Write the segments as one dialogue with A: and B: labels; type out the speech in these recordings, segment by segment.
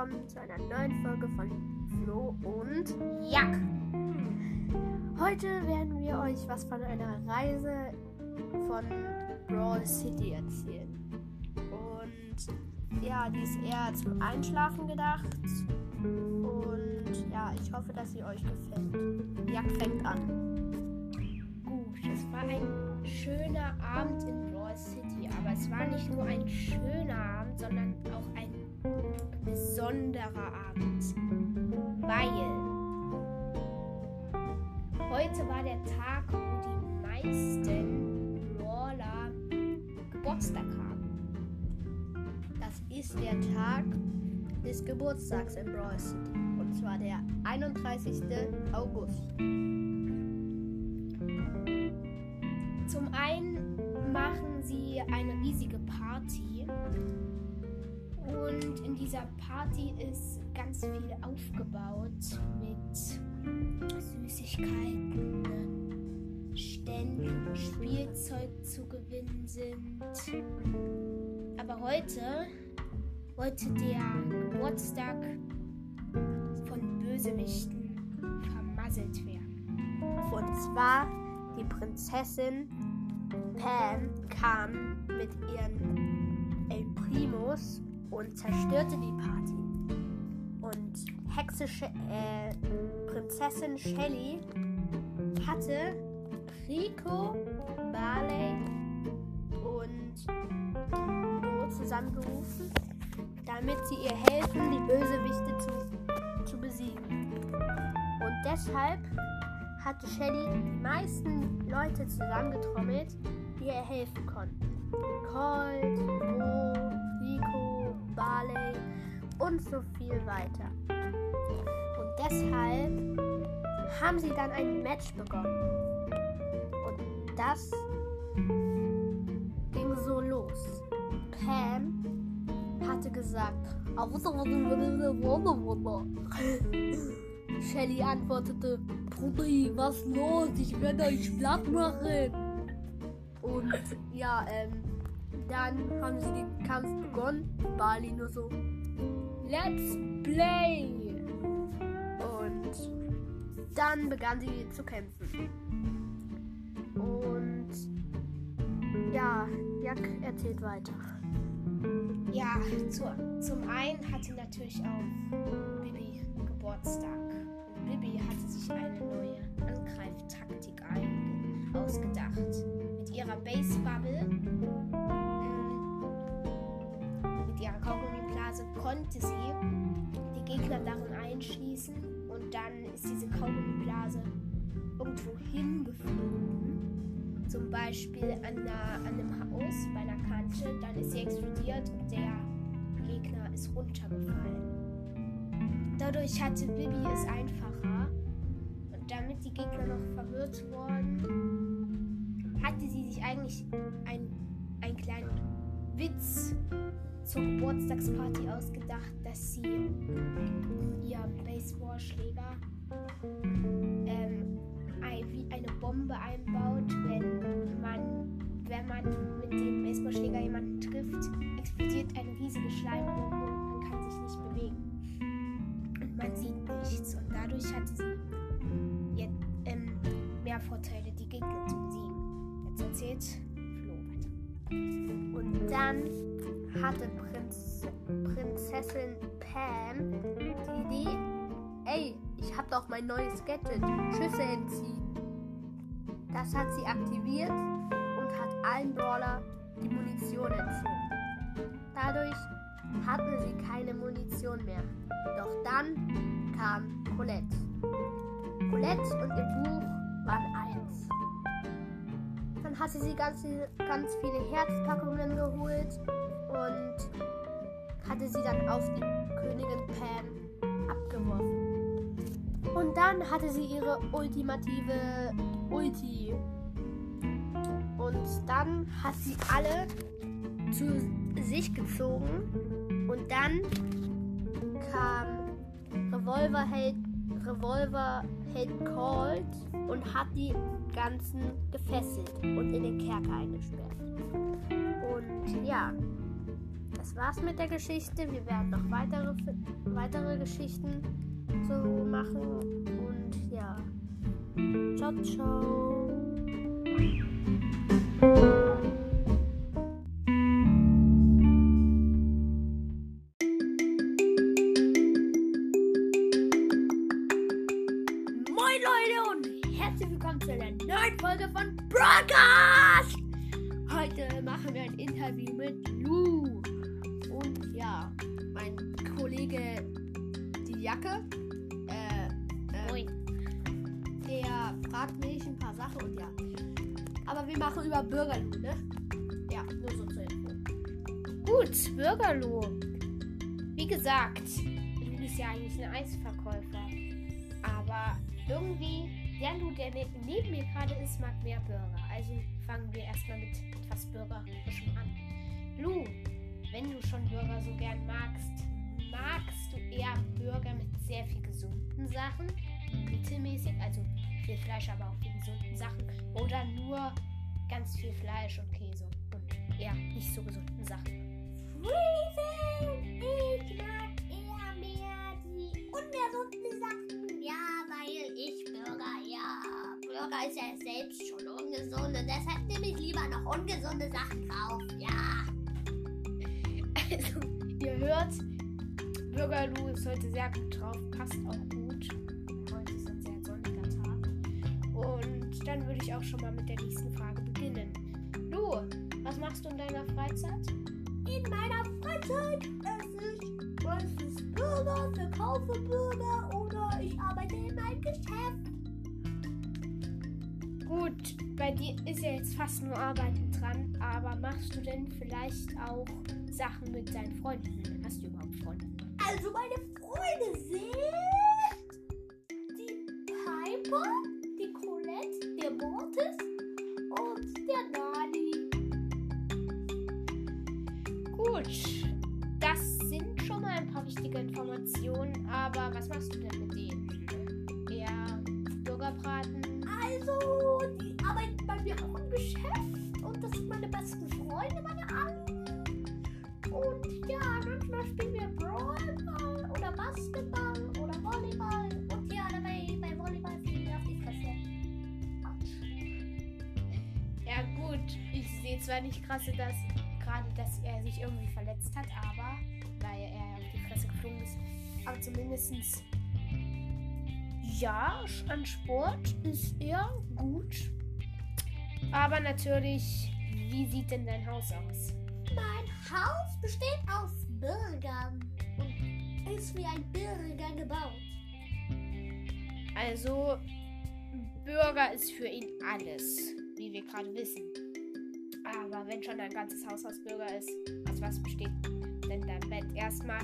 A: willkommen zu einer neuen Folge von Flo und Jack. Heute werden wir euch was von einer Reise von Brawl City erzählen. Und ja, die ist eher zum Einschlafen gedacht. Und ja, ich hoffe, dass sie euch gefällt. Jack fängt an.
B: Gut, es war ein schöner Abend in Brawl City, aber es war nicht nur ein schöner Abend, sondern auch ein besonderer Abend, weil heute war der Tag, wo die meisten Brawler Geburtstag haben.
A: Das ist der Tag des Geburtstags in Brawl City. Und zwar der 31. August.
B: Zum einen machen sie eine riesige Party und in dieser Party ist ganz viel aufgebaut mit Süßigkeiten, Ständen, Spielzeug zu gewinnen sind. Aber heute wollte der Geburtstag von Bösewichten vermasselt werden.
A: Und zwar die Prinzessin Pam kam mit ihren El Primos und zerstörte die Party. Und Hexe Sh äh, Prinzessin Shelly hatte Rico, Barley und Bo zusammengerufen, damit sie ihr helfen, die Bösewichte zu, zu besiegen. Und deshalb hatte Shelly die meisten Leute zusammengetrommelt, die ihr helfen konnten. Colt, Bo, Barley und so viel weiter. Und deshalb haben sie dann ein Match begonnen. Und das ging so los. Pam hatte gesagt, Shelly antwortete, Brudi, was los? Ich werde euch platt machen. Und ja, ähm, dann haben sie den Kampf begonnen. Bali nur so, let's play. Und dann begann sie zu kämpfen. Und ja, Jack erzählt weiter.
B: Ja, zu, zum einen hatte natürlich auch Bibi Geburtstag. Bibi hatte sich eine neue Angreiftaktik ausgedacht. Mit ihrer Base Bubble, konnte sie die Gegner darin einschließen und dann ist diese Kaugummiblase irgendwo hingeflogen. Zum Beispiel an, einer, an einem Haus bei einer Kante, dann ist sie explodiert und der Gegner ist runtergefallen. Dadurch hatte Bibi es einfacher und damit die Gegner noch verwirrt wurden, hatte sie sich eigentlich ein, einen kleinen Witz zur Geburtstagsparty ausgedacht, dass sie ihren Baseballschläger ähm, wie eine Bombe einbaut, wenn man, wenn man mit dem Baseballschläger jemanden trifft, explodiert eine riesige Schleimbombe und man kann sich nicht bewegen. Und man sieht nichts. Und dadurch hatte sie jetzt, ähm, mehr Vorteile, die Gegner zu besiegen. Jetzt erzählt Flo weiter.
A: Und dann hatte Prinz, Prinzessin Pam die Idee, ey, ich hab doch mein neues Gadget, Schüsse entziehen. Das hat sie aktiviert und hat allen Brawler die Munition entzogen. Dadurch hatten sie keine Munition mehr. Doch dann kam Colette. Colette und ihr Buch waren eins. Dann hatte sie ganz, ganz viele Herzpackungen geholt und hatte sie dann auf die Königin Pam abgeworfen. Und dann hatte sie ihre ultimative Ulti. Und dann hat sie alle zu sich gezogen. Und dann kam Revolverheld, Revolverheld Colt und hat die ganzen gefesselt und in den Kerker eingesperrt. Und ja,
C: das war's mit der Geschichte. Wir werden noch weitere, weitere Geschichten so machen. Und ja. Ciao, ciao. Moin Leute und herzlich willkommen zu einer neuen Folge von Broadcast. Heute machen wir ein Interview mit Lou. Kollege die Jacke, äh, äh,
A: Moin.
C: der fragt mich ein paar Sachen und ja. Aber wir machen über Bürgerlou, ne? Ja, nur so zur Info.
A: Gut, Bürgerloh. Wie gesagt, du bist ja eigentlich ein Eisverkäufer. Aber irgendwie, der Lu, der ne neben mir gerade ist, mag mehr Burger. Also fangen wir erstmal mit etwas Burgerischem an. Lu, wenn du schon Burger so gern magst, magst du eher Burger mit sehr viel gesunden Sachen? Mittelmäßig, also viel Fleisch, aber auch die gesunden Sachen. Oder nur ganz viel Fleisch und Käse und eher nicht so gesunden Sachen.
D: Freezing! Ich mag eher mehr die ungesunden Sachen. Ja, weil ich Burger, ja. Burger ist ja selbst schon ungesund und deshalb nehme ich lieber noch ungesunde Sachen drauf. Ja.
A: Also, ihr hört, Bürgerlu ist heute sehr gut drauf, passt auch gut. Heute ist ein sehr sonniger Tag. Und dann würde ich auch schon mal mit der nächsten Frage beginnen. Lu, was machst du in deiner Freizeit?
D: In meiner Freizeit esse ich meistens Burger, verkaufe Burger oder ich arbeite in meinem Geschäft.
A: Gut, bei dir ist ja jetzt fast nur Arbeiten dran, aber machst du denn vielleicht auch Sachen mit deinen Freunden? Hast du überhaupt?
D: Also meine Freunde sind die Piper, die Colette, der Mortis und der Nani.
A: Gut, das sind schon mal ein paar wichtige Informationen, aber was machst du denn mit denen? Eher Burgerbraten?
D: Also,
A: zwar nicht krasse, dass gerade, dass er sich irgendwie verletzt hat, aber weil er auf die Fresse geflogen ist, aber zumindestens ja, an Sport ist er gut. Aber natürlich, wie sieht denn dein Haus aus?
D: Mein Haus besteht aus Bürgern und ist wie ein Bürger gebaut.
A: Also, Bürger ist für ihn alles, wie wir gerade wissen. Aber wenn schon dein ganzes Haus aus Bürger ist, aus was besteht denn dein Bett? Erstmal,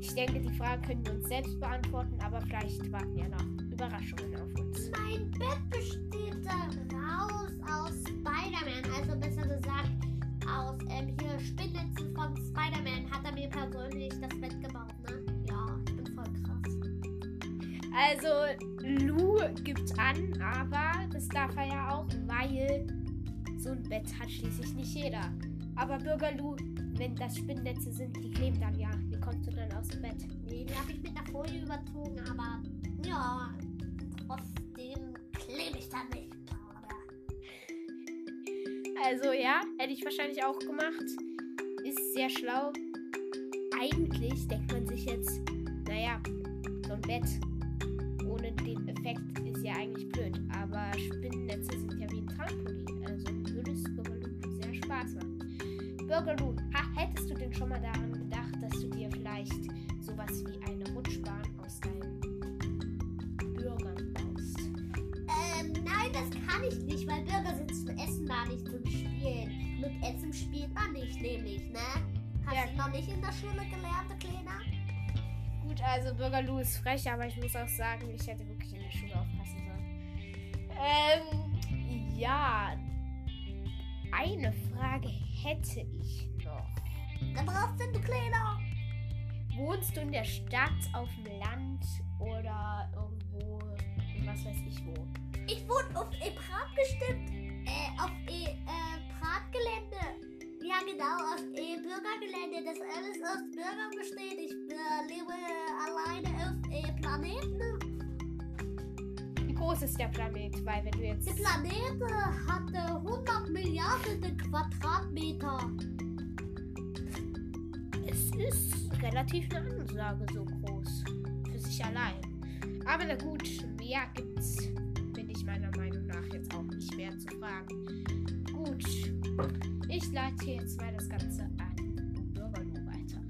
A: ich denke, die Frage können wir uns selbst beantworten, aber vielleicht warten ja noch Überraschungen auf uns.
D: Mein Bett besteht daraus aus Spider-Man, also besser gesagt aus ähm, hier Spinnnetzen von Spider-Man hat er mir persönlich das Bett gebaut, ne? Ja, ich bin voll krass.
A: Also, Lou gibt an, aber das darf er ja auch, weil so ein Bett hat schließlich nicht jeder. Aber Bürger Lou, wenn das Spinnnetze sind, die kleben dann ja. Wie kommst du dann aus dem Bett?
D: Nee, die habe ich mit einer Folie überzogen, aber ja, trotzdem klebe ich da nicht.
A: Also ja, hätte ich wahrscheinlich auch gemacht. Ist sehr schlau. Eigentlich denkt man sich jetzt, naja, so ein Bett ohne den Effekt ist ja eigentlich blöd. Aber Spinnennetze sind ja wie ein Trampolin. Also würde es Bürgerlu sehr Spaß machen. Bürgerlu, ha, hättest du denn schon mal daran gedacht, dass du dir vielleicht sowas wie eine Rutschbahn aus deinen Bürgern baust?
D: Ähm, nein, das kann ich nicht, weil Bürger sind zum Essen da nicht zum Spielen. Mit Essen spielt man nicht, nämlich, ne? Hast
A: Ja.
D: du noch nicht in der Schule gelernt, Kleiner?
A: Gut, also Bürgerlu ist frech, aber ich muss auch sagen, ich hätte wirklich in der Schule aufpassen sollen. Ähm, ja. Eine Frage hätte ich noch.
D: Da brauchst du, du Kleiner.
A: Wohnst du in der Stadt, auf dem Land oder irgendwo, was weiß ich wo?
D: Ich wohne auf E-Prat bestimmt. Äh, auf E, äh. Ja, genau, aus äh, Bürgergelände, das alles aus Bürgern besteht. Ich äh, lebe alleine auf äh, Planeten.
A: Wie groß ist der Planet? Weil wenn du jetzt...
D: Der Planet äh, hat äh, 100 Milliarden Quadratmeter.
A: Es ist relativ eine Ansage so groß. Für sich allein. Aber na gut, mehr gibt's, bin ich meiner Meinung nach jetzt auch nicht mehr zu fragen. Gut, ich leite jetzt mal das Ganze an Bürgerlu weiter.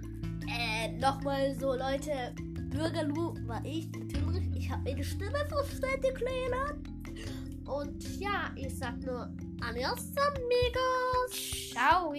C: Äh, nochmal so, Leute. Bürgerlu war ich, natürlich. Ich habe meine Stimme vollständig gelernt. Und ja, ich sag nur Adios, amigos.
A: Ciao!